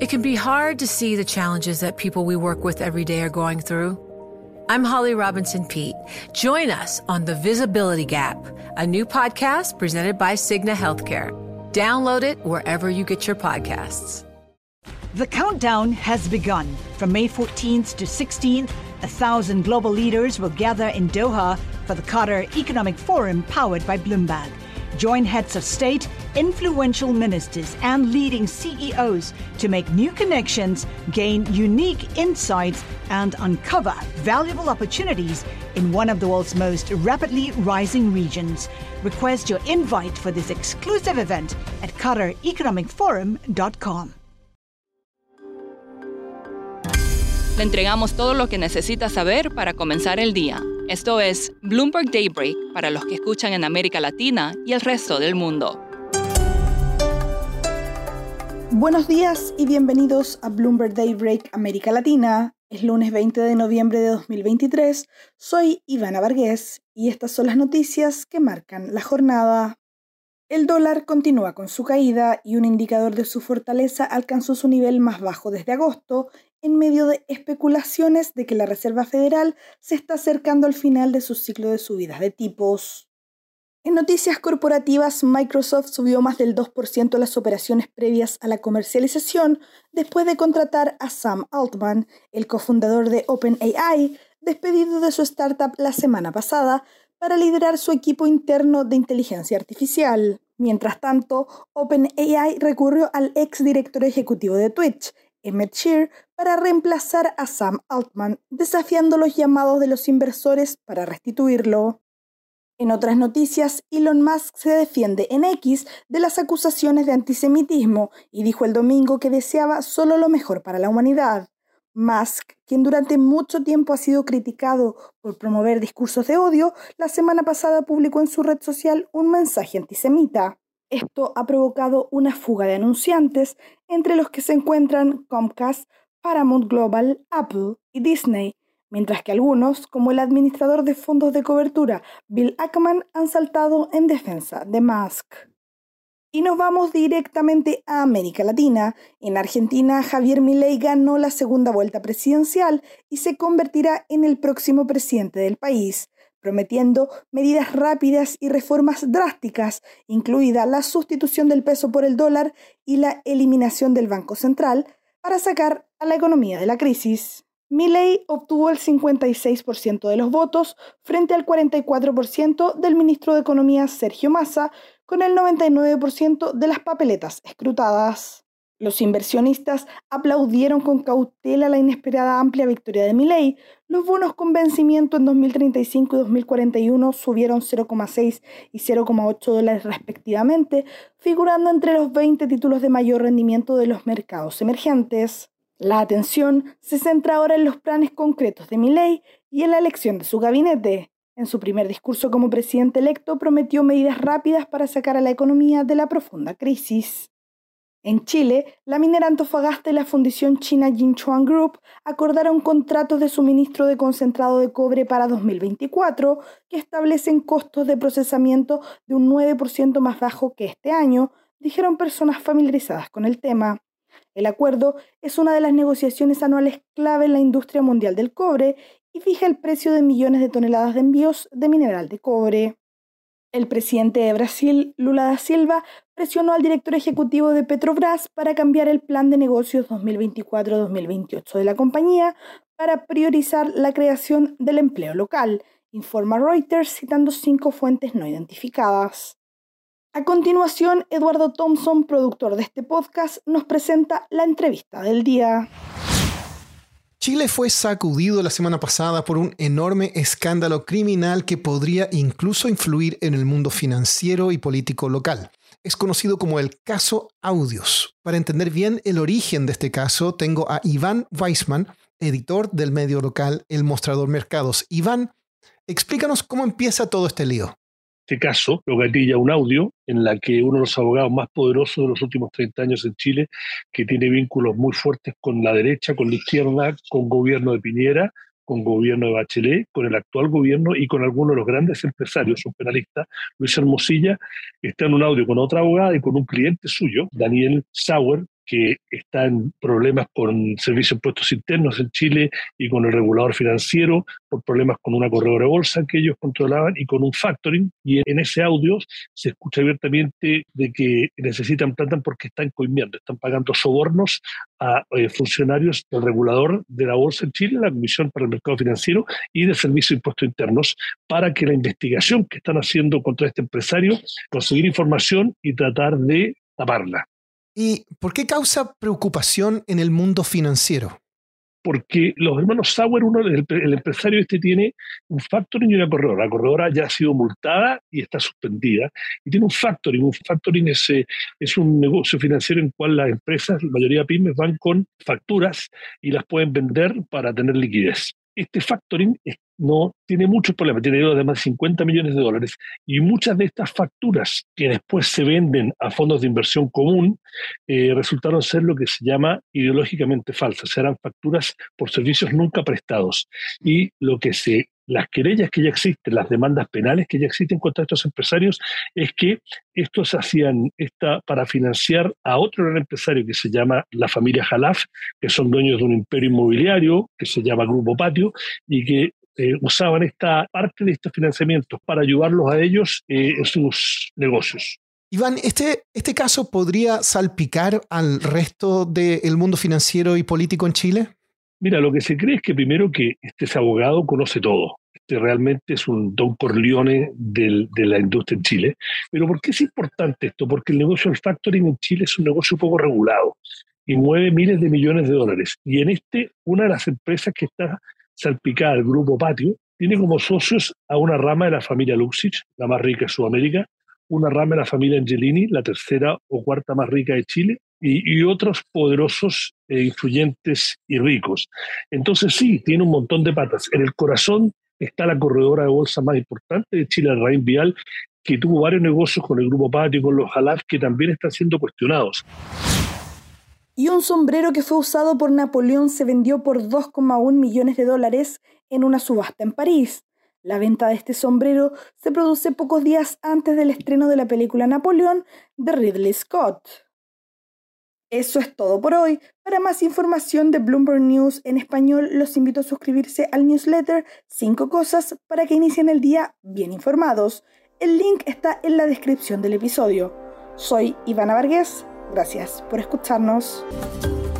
It can be hard to see the challenges that people we work with every day are going through. I'm Holly Robinson Pete. Join us on The Visibility Gap, a new podcast presented by Cigna Healthcare. Download it wherever you get your podcasts. The countdown has begun. From May 14th to 16th, a thousand global leaders will gather in Doha for the Qatar Economic Forum powered by Bloomberg. Join heads of state, influential ministers, and leading CEOs to make new connections, gain unique insights, and uncover valuable opportunities in one of the world's most rapidly rising regions. Request your invite for this exclusive event at QatarEconomicForum.com. Le entregamos todo lo que necesita saber para comenzar el día. Esto es Bloomberg Daybreak para los que escuchan en América Latina y el resto del mundo. Buenos días y bienvenidos a Bloomberg Daybreak América Latina. Es lunes 20 de noviembre de 2023. Soy Ivana Vargués y estas son las noticias que marcan la jornada. El dólar continúa con su caída y un indicador de su fortaleza alcanzó su nivel más bajo desde agosto en medio de especulaciones de que la Reserva Federal se está acercando al final de su ciclo de subidas de tipos. En noticias corporativas, Microsoft subió más del 2% las operaciones previas a la comercialización después de contratar a Sam Altman, el cofundador de OpenAI, despedido de su startup la semana pasada, para liderar su equipo interno de inteligencia artificial. Mientras tanto, OpenAI recurrió al ex director ejecutivo de Twitch, Emmett Shear para reemplazar a Sam Altman, desafiando los llamados de los inversores para restituirlo. En otras noticias, Elon Musk se defiende en X de las acusaciones de antisemitismo y dijo el domingo que deseaba solo lo mejor para la humanidad. Musk, quien durante mucho tiempo ha sido criticado por promover discursos de odio, la semana pasada publicó en su red social un mensaje antisemita. Esto ha provocado una fuga de anunciantes, entre los que se encuentran Comcast, Paramount Global, Apple y Disney, mientras que algunos, como el administrador de fondos de cobertura Bill Ackman, han saltado en defensa de Musk. Y nos vamos directamente a América Latina. En Argentina, Javier Milei ganó la segunda vuelta presidencial y se convertirá en el próximo presidente del país prometiendo medidas rápidas y reformas drásticas, incluida la sustitución del peso por el dólar y la eliminación del Banco Central, para sacar a la economía de la crisis. Milley obtuvo el 56% de los votos frente al 44% del ministro de Economía Sergio Massa, con el 99% de las papeletas escrutadas. Los inversionistas aplaudieron con cautela la inesperada amplia victoria de Milley. Los bonos con vencimiento en 2035 y 2041 subieron 0,6 y 0,8 dólares respectivamente, figurando entre los 20 títulos de mayor rendimiento de los mercados emergentes. La atención se centra ahora en los planes concretos de Milley y en la elección de su gabinete. En su primer discurso como presidente electo prometió medidas rápidas para sacar a la economía de la profunda crisis. En Chile, la minera Antofagasta y la fundición china Jinchuan Group acordaron contratos de suministro de concentrado de cobre para 2024 que establecen costos de procesamiento de un 9% más bajo que este año, dijeron personas familiarizadas con el tema. El acuerdo es una de las negociaciones anuales clave en la industria mundial del cobre y fija el precio de millones de toneladas de envíos de mineral de cobre. El presidente de Brasil, Lula da Silva, presionó al director ejecutivo de Petrobras para cambiar el plan de negocios 2024-2028 de la compañía para priorizar la creación del empleo local, informa Reuters citando cinco fuentes no identificadas. A continuación, Eduardo Thompson, productor de este podcast, nos presenta la entrevista del día. Chile fue sacudido la semana pasada por un enorme escándalo criminal que podría incluso influir en el mundo financiero y político local. Es conocido como el caso Audios. Para entender bien el origen de este caso, tengo a Iván Weisman, editor del medio local El Mostrador Mercados. Iván, explícanos cómo empieza todo este lío este caso lo gatilla un audio en la que uno de los abogados más poderosos de los últimos 30 años en Chile, que tiene vínculos muy fuertes con la derecha, con la izquierda, con gobierno de Piñera, con gobierno de Bachelet, con el actual gobierno y con algunos de los grandes empresarios, un penalista, Luis Hermosilla, está en un audio con otra abogada y con un cliente suyo, Daniel Sauer, que está en problemas con servicios de impuestos internos en Chile y con el regulador financiero, por problemas con una corredora de bolsa que ellos controlaban y con un factoring. Y en ese audio se escucha abiertamente de que necesitan plata porque están coimiendo, están pagando sobornos a eh, funcionarios del regulador de la bolsa en Chile, la Comisión para el Mercado Financiero y del Servicio de Impuestos Internos, para que la investigación que están haciendo contra este empresario, conseguir información y tratar de taparla. ¿Y por qué causa preocupación en el mundo financiero? Porque los hermanos Sauer, uno, el, empresario este tiene un factoring y una corredora. La corredora ya ha sido multada y está suspendida. Y tiene un factoring. Un factoring es, eh, es un negocio financiero en el cual las empresas, la mayoría de pymes, van con facturas y las pueden vender para tener liquidez. Este factoring no tiene muchos problemas, tiene deuda de más de 50 millones de dólares y muchas de estas facturas que después se venden a fondos de inversión común eh, resultaron ser lo que se llama ideológicamente falsas, serán facturas por servicios nunca prestados. Y lo que se las querellas que ya existen, las demandas penales que ya existen contra estos empresarios, es que estos hacían esta para financiar a otro gran empresario que se llama la familia Jalaf, que son dueños de un imperio inmobiliario que se llama Grupo Patio y que eh, usaban esta parte de estos financiamientos para ayudarlos a ellos eh, en sus negocios. Iván, ¿este, ¿este caso podría salpicar al resto del mundo financiero y político en Chile? Mira, lo que se cree es que primero que este abogado conoce todo. Este realmente es un Don Corleone de la industria en Chile. Pero ¿por qué es importante esto? Porque el negocio del factoring en Chile es un negocio poco regulado y mueve miles de millones de dólares. Y en este, una de las empresas que está salpicada, el grupo Patio, tiene como socios a una rama de la familia Luxich, la más rica de Sudamérica, una rama de la familia Angelini, la tercera o cuarta más rica de Chile, y, otros poderosos e influyentes y ricos. Entonces sí, tiene un montón de patas. En el corazón está la corredora de bolsa más importante de Chile, el Rain Vial, que tuvo varios negocios con el Grupo Patio, con los Jalaf, que también están siendo cuestionados. Y un sombrero que fue usado por Napoleón se vendió por 2,1 millones de dólares en una subasta en París. La venta de este sombrero se produce pocos días antes del estreno de la película Napoleón de Ridley Scott. Eso es todo por hoy. Para más información de Bloomberg News en español, los invito a suscribirse al newsletter 5 cosas para que inicien el día bien informados. El link está en la descripción del episodio. Soy Ivana Vargas. Gracias por escucharnos.